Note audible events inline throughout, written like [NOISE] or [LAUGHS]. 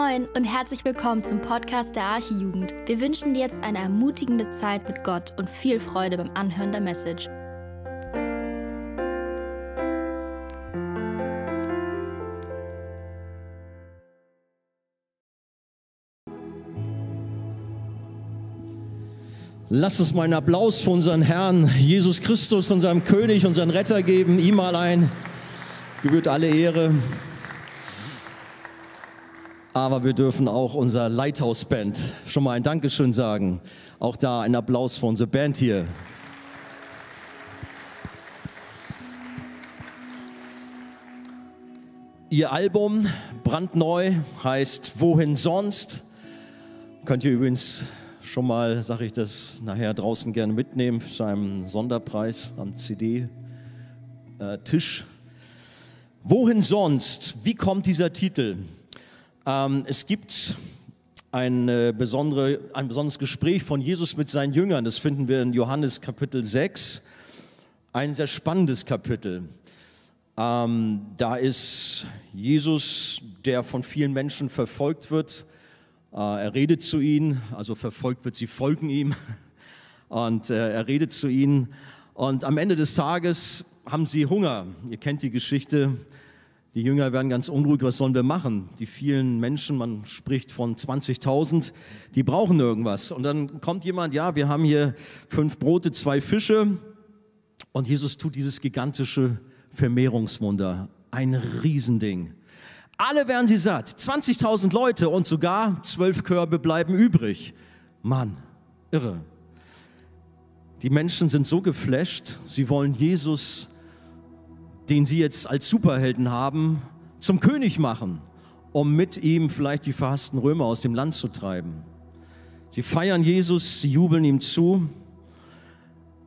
Moin und herzlich willkommen zum Podcast der Archijugend. Wir wünschen dir jetzt eine ermutigende Zeit mit Gott und viel Freude beim Anhören der Message. Lass uns mal einen Applaus für unseren Herrn Jesus Christus, unserem König, unseren Retter geben. Ihm allein gebührt alle Ehre. Aber wir dürfen auch unser Lighthouse-Band schon mal ein Dankeschön sagen. Auch da ein Applaus für unsere Band hier. Ihr Album brandneu heißt Wohin sonst? Könnt ihr übrigens schon mal, sage ich das nachher draußen gerne mitnehmen, zu einem Sonderpreis am CD-Tisch. Wohin sonst? Wie kommt dieser Titel? Ähm, es gibt ein, äh, besondere, ein besonderes Gespräch von Jesus mit seinen Jüngern. Das finden wir in Johannes Kapitel 6. Ein sehr spannendes Kapitel. Ähm, da ist Jesus, der von vielen Menschen verfolgt wird. Äh, er redet zu ihnen, also verfolgt wird, sie folgen ihm. [LAUGHS] Und äh, er redet zu ihnen. Und am Ende des Tages haben sie Hunger. Ihr kennt die Geschichte. Die Jünger werden ganz unruhig, was sollen wir machen? Die vielen Menschen, man spricht von 20.000, die brauchen irgendwas. Und dann kommt jemand, ja, wir haben hier fünf Brote, zwei Fische. Und Jesus tut dieses gigantische Vermehrungswunder. Ein Riesending. Alle werden sie satt. 20.000 Leute und sogar zwölf Körbe bleiben übrig. Mann, irre. Die Menschen sind so geflasht, sie wollen Jesus den sie jetzt als Superhelden haben, zum König machen, um mit ihm vielleicht die verhassten Römer aus dem Land zu treiben. Sie feiern Jesus, sie jubeln ihm zu.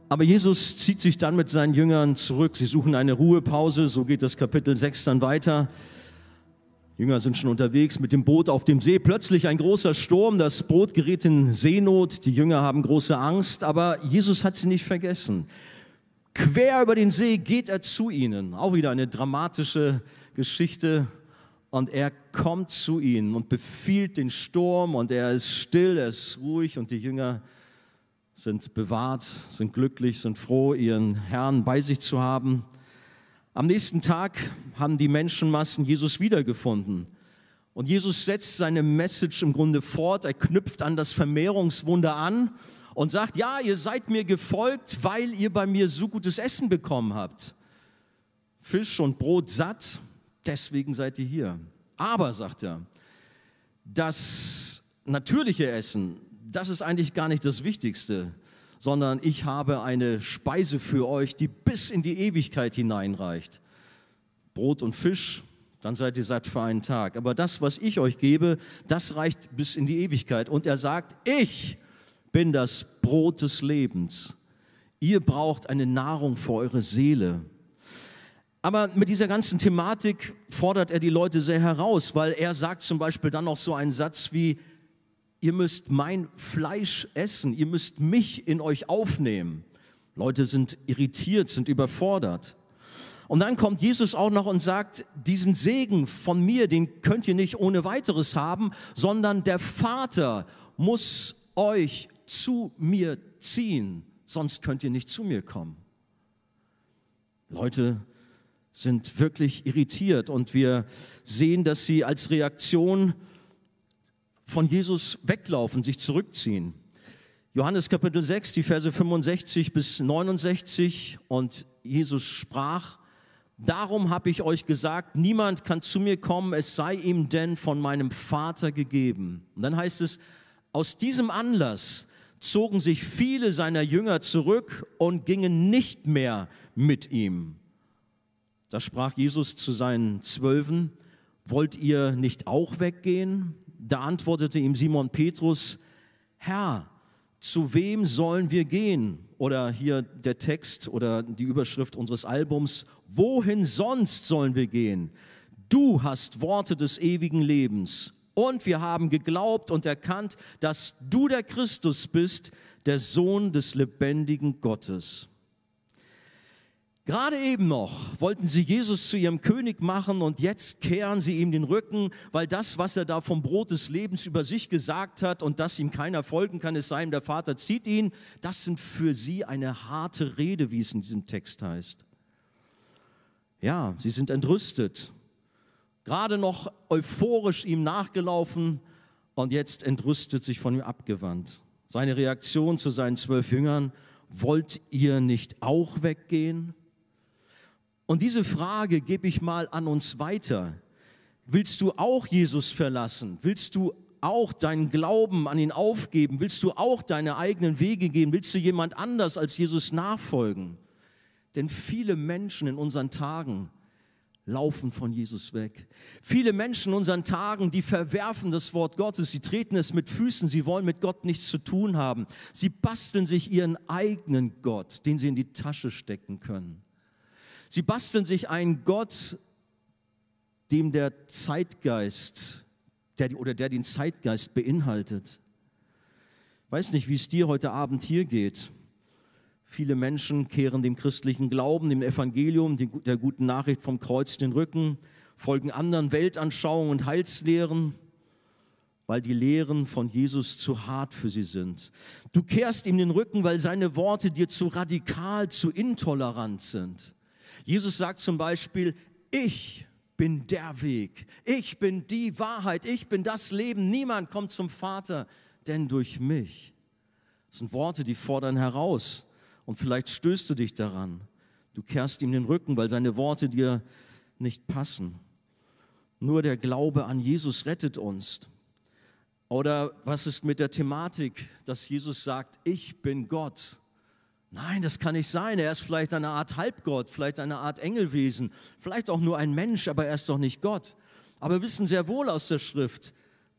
Aber Jesus zieht sich dann mit seinen Jüngern zurück. Sie suchen eine Ruhepause. So geht das Kapitel 6 dann weiter. Die Jünger sind schon unterwegs mit dem Boot auf dem See. Plötzlich ein großer Sturm. Das Boot gerät in Seenot. Die Jünger haben große Angst. Aber Jesus hat sie nicht vergessen. Quer über den See geht er zu ihnen. Auch wieder eine dramatische Geschichte. Und er kommt zu ihnen und befiehlt den Sturm und er ist still, er ist ruhig und die Jünger sind bewahrt, sind glücklich, sind froh, ihren Herrn bei sich zu haben. Am nächsten Tag haben die Menschenmassen Jesus wiedergefunden. Und Jesus setzt seine Message im Grunde fort. Er knüpft an das Vermehrungswunder an und sagt, ja, ihr seid mir gefolgt, weil ihr bei mir so gutes Essen bekommen habt. Fisch und Brot satt, deswegen seid ihr hier. Aber, sagt er, das natürliche Essen, das ist eigentlich gar nicht das Wichtigste, sondern ich habe eine Speise für euch, die bis in die Ewigkeit hineinreicht. Brot und Fisch, dann seid ihr satt für einen Tag. Aber das, was ich euch gebe, das reicht bis in die Ewigkeit. Und er sagt, ich bin das Brot des Lebens. Ihr braucht eine Nahrung für eure Seele. Aber mit dieser ganzen Thematik fordert er die Leute sehr heraus, weil er sagt zum Beispiel dann noch so einen Satz wie, ihr müsst mein Fleisch essen, ihr müsst mich in euch aufnehmen. Leute sind irritiert, sind überfordert. Und dann kommt Jesus auch noch und sagt, diesen Segen von mir, den könnt ihr nicht ohne weiteres haben, sondern der Vater muss euch zu mir ziehen, sonst könnt ihr nicht zu mir kommen. Leute sind wirklich irritiert und wir sehen, dass sie als Reaktion von Jesus weglaufen, sich zurückziehen. Johannes Kapitel 6, die Verse 65 bis 69 und Jesus sprach, Darum habe ich euch gesagt, niemand kann zu mir kommen, es sei ihm denn von meinem Vater gegeben. Und dann heißt es, aus diesem Anlass zogen sich viele seiner Jünger zurück und gingen nicht mehr mit ihm. Da sprach Jesus zu seinen Zwölfen, wollt ihr nicht auch weggehen? Da antwortete ihm Simon Petrus, Herr, zu wem sollen wir gehen? Oder hier der Text oder die Überschrift unseres Albums, wohin sonst sollen wir gehen? Du hast Worte des ewigen Lebens und wir haben geglaubt und erkannt, dass du der Christus bist, der Sohn des lebendigen Gottes. Gerade eben noch wollten sie Jesus zu ihrem König machen und jetzt kehren sie ihm den Rücken, weil das, was er da vom Brot des Lebens über sich gesagt hat und dass ihm keiner folgen kann, es sei ihm der Vater zieht ihn, das sind für sie eine harte Rede, wie es in diesem Text heißt. Ja, sie sind entrüstet, gerade noch euphorisch ihm nachgelaufen und jetzt entrüstet sich von ihm abgewandt. Seine Reaktion zu seinen zwölf Jüngern, wollt ihr nicht auch weggehen? Und diese Frage gebe ich mal an uns weiter. Willst du auch Jesus verlassen? Willst du auch deinen Glauben an ihn aufgeben? Willst du auch deine eigenen Wege gehen? Willst du jemand anders als Jesus nachfolgen? Denn viele Menschen in unseren Tagen laufen von Jesus weg. Viele Menschen in unseren Tagen, die verwerfen das Wort Gottes, sie treten es mit Füßen, sie wollen mit Gott nichts zu tun haben. Sie basteln sich ihren eigenen Gott, den sie in die Tasche stecken können. Sie basteln sich einen Gott, dem der Zeitgeist, der, oder der den Zeitgeist beinhaltet. Ich weiß nicht, wie es dir heute Abend hier geht. Viele Menschen kehren dem christlichen Glauben, dem Evangelium, der guten Nachricht vom Kreuz den Rücken, folgen anderen Weltanschauungen und Heilslehren, weil die Lehren von Jesus zu hart für sie sind. Du kehrst ihm den Rücken, weil seine Worte dir zu radikal, zu intolerant sind. Jesus sagt zum Beispiel, ich bin der Weg, ich bin die Wahrheit, ich bin das Leben, niemand kommt zum Vater, denn durch mich. Das sind Worte, die fordern heraus und vielleicht stößt du dich daran. Du kehrst ihm den Rücken, weil seine Worte dir nicht passen. Nur der Glaube an Jesus rettet uns. Oder was ist mit der Thematik, dass Jesus sagt, ich bin Gott? Nein, das kann nicht sein. Er ist vielleicht eine Art Halbgott, vielleicht eine Art Engelwesen, vielleicht auch nur ein Mensch, aber er ist doch nicht Gott. Aber wir wissen sehr wohl aus der Schrift,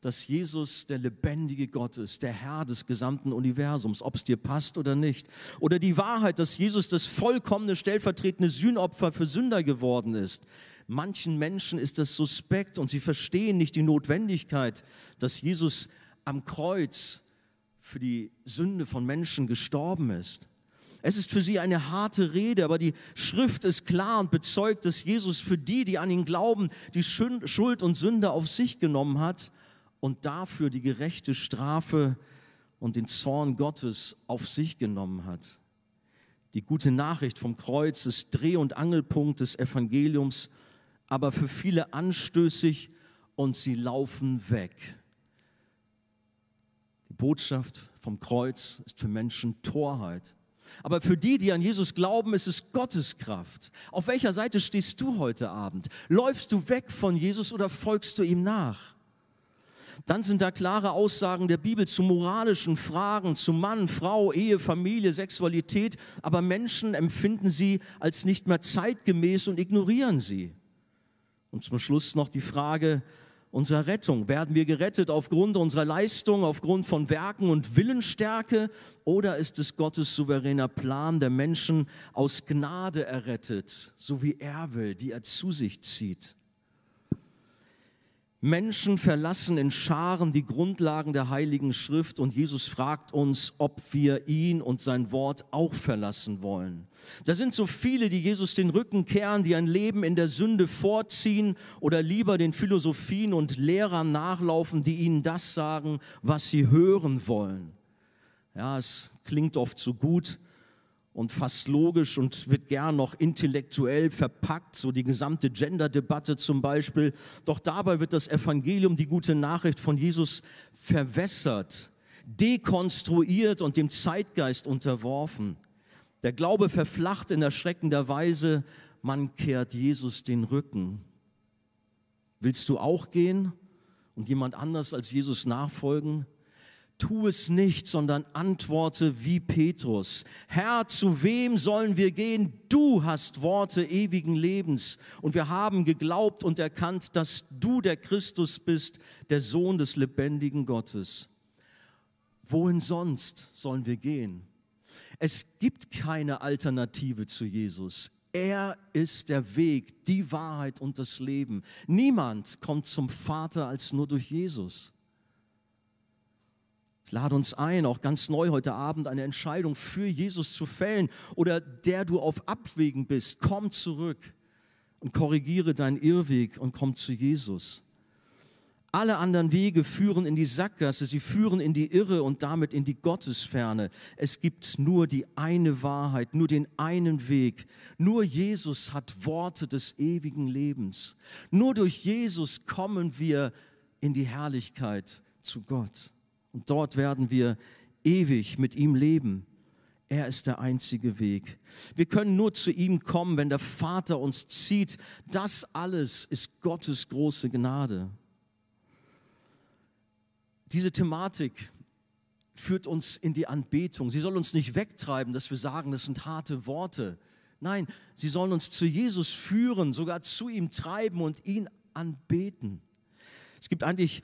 dass Jesus der lebendige Gott ist, der Herr des gesamten Universums, ob es dir passt oder nicht. Oder die Wahrheit, dass Jesus das vollkommene stellvertretende Sühnopfer für Sünder geworden ist. Manchen Menschen ist das suspekt und sie verstehen nicht die Notwendigkeit, dass Jesus am Kreuz für die Sünde von Menschen gestorben ist. Es ist für sie eine harte Rede, aber die Schrift ist klar und bezeugt, dass Jesus für die, die an ihn glauben, die Schuld und Sünde auf sich genommen hat und dafür die gerechte Strafe und den Zorn Gottes auf sich genommen hat. Die gute Nachricht vom Kreuz ist Dreh- und Angelpunkt des Evangeliums, aber für viele anstößig und sie laufen weg. Die Botschaft vom Kreuz ist für Menschen Torheit. Aber für die, die an Jesus glauben, ist es Gottes Kraft. Auf welcher Seite stehst du heute Abend? Läufst du weg von Jesus oder folgst du ihm nach? Dann sind da klare Aussagen der Bibel zu moralischen Fragen, zu Mann, Frau, Ehe, Familie, Sexualität, aber Menschen empfinden sie als nicht mehr zeitgemäß und ignorieren sie. Und zum Schluss noch die Frage, unserer Rettung? Werden wir gerettet aufgrund unserer Leistung, aufgrund von Werken und Willensstärke? Oder ist es Gottes souveräner Plan, der Menschen aus Gnade errettet, so wie er will, die er zu sich zieht? Menschen verlassen in Scharen die Grundlagen der Heiligen Schrift und Jesus fragt uns, ob wir ihn und sein Wort auch verlassen wollen. Da sind so viele, die Jesus den Rücken kehren, die ein Leben in der Sünde vorziehen oder lieber den Philosophien und Lehrern nachlaufen, die ihnen das sagen, was sie hören wollen. Ja, es klingt oft so gut, und fast logisch und wird gern noch intellektuell verpackt, so die gesamte Gender-Debatte zum Beispiel. Doch dabei wird das Evangelium, die gute Nachricht von Jesus, verwässert, dekonstruiert und dem Zeitgeist unterworfen. Der Glaube verflacht in erschreckender Weise, man kehrt Jesus den Rücken. Willst du auch gehen und jemand anders als Jesus nachfolgen? Tu es nicht, sondern antworte wie Petrus. Herr, zu wem sollen wir gehen? Du hast Worte ewigen Lebens. Und wir haben geglaubt und erkannt, dass du der Christus bist, der Sohn des lebendigen Gottes. Wohin sonst sollen wir gehen? Es gibt keine Alternative zu Jesus. Er ist der Weg, die Wahrheit und das Leben. Niemand kommt zum Vater als nur durch Jesus lade uns ein, auch ganz neu heute Abend eine Entscheidung für Jesus zu fällen oder der du auf Abwägen bist. Komm zurück und korrigiere deinen Irrweg und komm zu Jesus. Alle anderen Wege führen in die Sackgasse, sie führen in die Irre und damit in die Gottesferne. Es gibt nur die eine Wahrheit, nur den einen Weg. Nur Jesus hat Worte des ewigen Lebens. Nur durch Jesus kommen wir in die Herrlichkeit zu Gott. Und dort werden wir ewig mit ihm leben. Er ist der einzige Weg. Wir können nur zu ihm kommen, wenn der Vater uns zieht. Das alles ist Gottes große Gnade diese Thematik führt uns in die Anbetung. Sie soll uns nicht wegtreiben, dass wir sagen, das sind harte Worte. Nein, sie sollen uns zu Jesus führen, sogar zu ihm treiben und ihn anbeten. Es gibt eigentlich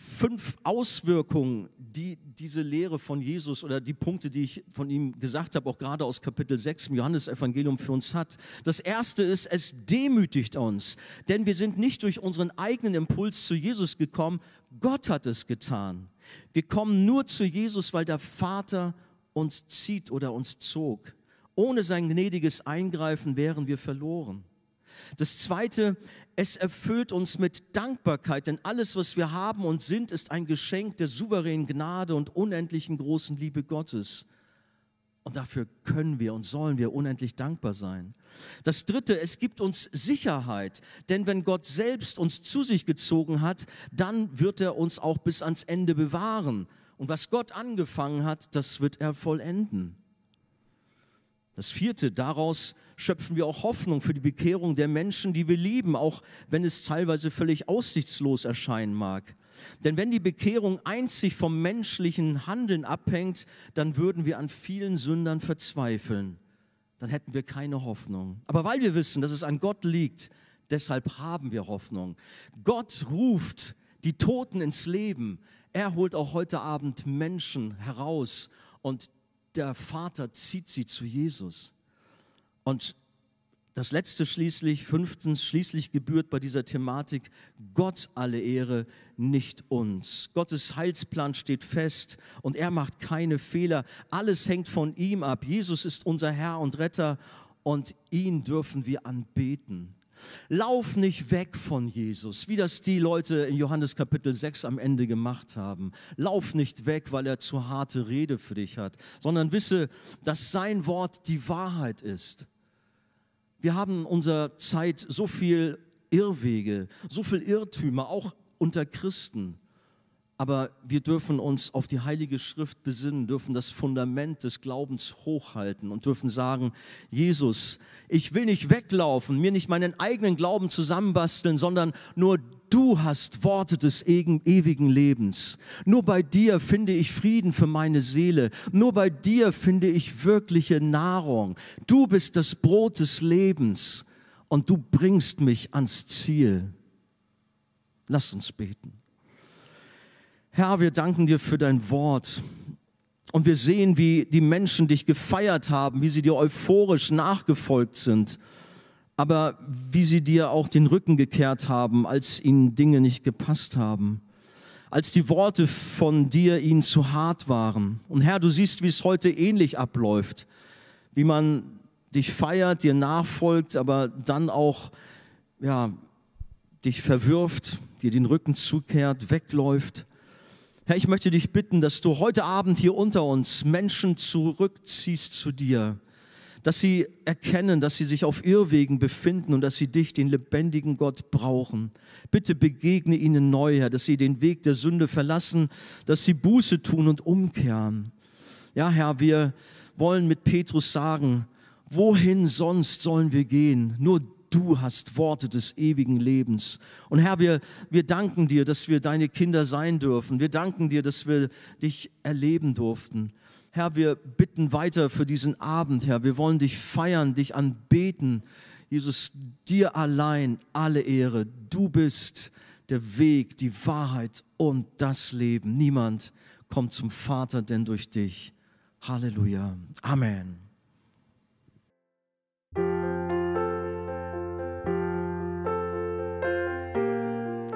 fünf Auswirkungen, die diese Lehre von Jesus oder die Punkte, die ich von ihm gesagt habe, auch gerade aus Kapitel 6 im Johannesevangelium für uns hat. Das erste ist, es demütigt uns, denn wir sind nicht durch unseren eigenen Impuls zu Jesus gekommen, Gott hat es getan. Wir kommen nur zu Jesus, weil der Vater uns zieht oder uns zog. Ohne sein gnädiges Eingreifen wären wir verloren. Das Zweite, es erfüllt uns mit Dankbarkeit, denn alles, was wir haben und sind, ist ein Geschenk der souveränen Gnade und unendlichen großen Liebe Gottes. Und dafür können wir und sollen wir unendlich dankbar sein. Das Dritte, es gibt uns Sicherheit, denn wenn Gott selbst uns zu sich gezogen hat, dann wird er uns auch bis ans Ende bewahren. Und was Gott angefangen hat, das wird er vollenden. Das vierte, daraus schöpfen wir auch Hoffnung für die Bekehrung der Menschen, die wir lieben, auch wenn es teilweise völlig aussichtslos erscheinen mag. Denn wenn die Bekehrung einzig vom menschlichen Handeln abhängt, dann würden wir an vielen Sündern verzweifeln. Dann hätten wir keine Hoffnung. Aber weil wir wissen, dass es an Gott liegt, deshalb haben wir Hoffnung. Gott ruft die Toten ins Leben. Er holt auch heute Abend Menschen heraus und der Vater zieht sie zu Jesus. Und das letzte schließlich, fünftens, schließlich gebührt bei dieser Thematik Gott alle Ehre, nicht uns. Gottes Heilsplan steht fest und er macht keine Fehler. Alles hängt von ihm ab. Jesus ist unser Herr und Retter und ihn dürfen wir anbeten. Lauf nicht weg von Jesus, wie das die Leute in Johannes Kapitel 6 am Ende gemacht haben. Lauf nicht weg, weil er zu harte Rede für dich hat, sondern wisse, dass sein Wort die Wahrheit ist. Wir haben in unserer Zeit so viel Irrwege, so viel Irrtümer, auch unter Christen. Aber wir dürfen uns auf die Heilige Schrift besinnen, dürfen das Fundament des Glaubens hochhalten und dürfen sagen, Jesus, ich will nicht weglaufen, mir nicht meinen eigenen Glauben zusammenbasteln, sondern nur du hast Worte des ewigen Lebens. Nur bei dir finde ich Frieden für meine Seele. Nur bei dir finde ich wirkliche Nahrung. Du bist das Brot des Lebens und du bringst mich ans Ziel. Lass uns beten. Herr, wir danken dir für dein Wort. Und wir sehen, wie die Menschen dich gefeiert haben, wie sie dir euphorisch nachgefolgt sind, aber wie sie dir auch den Rücken gekehrt haben, als ihnen Dinge nicht gepasst haben, als die Worte von dir ihnen zu hart waren. Und Herr, du siehst, wie es heute ähnlich abläuft, wie man dich feiert, dir nachfolgt, aber dann auch ja, dich verwirft, dir den Rücken zukehrt, wegläuft. Herr, ich möchte dich bitten, dass du heute Abend hier unter uns Menschen zurückziehst zu dir, dass sie erkennen, dass sie sich auf Irrwegen befinden und dass sie dich, den lebendigen Gott, brauchen. Bitte begegne ihnen neu, Herr, dass sie den Weg der Sünde verlassen, dass sie Buße tun und umkehren. Ja, Herr, wir wollen mit Petrus sagen, wohin sonst sollen wir gehen? Nur du hast Worte des ewigen Lebens. Und Herr, wir, wir danken dir, dass wir deine Kinder sein dürfen. Wir danken dir, dass wir dich erleben durften. Herr, wir bitten weiter für diesen Abend, Herr. Wir wollen dich feiern, dich anbeten. Jesus, dir allein alle Ehre. Du bist der Weg, die Wahrheit und das Leben. Niemand kommt zum Vater denn durch dich. Halleluja. Amen.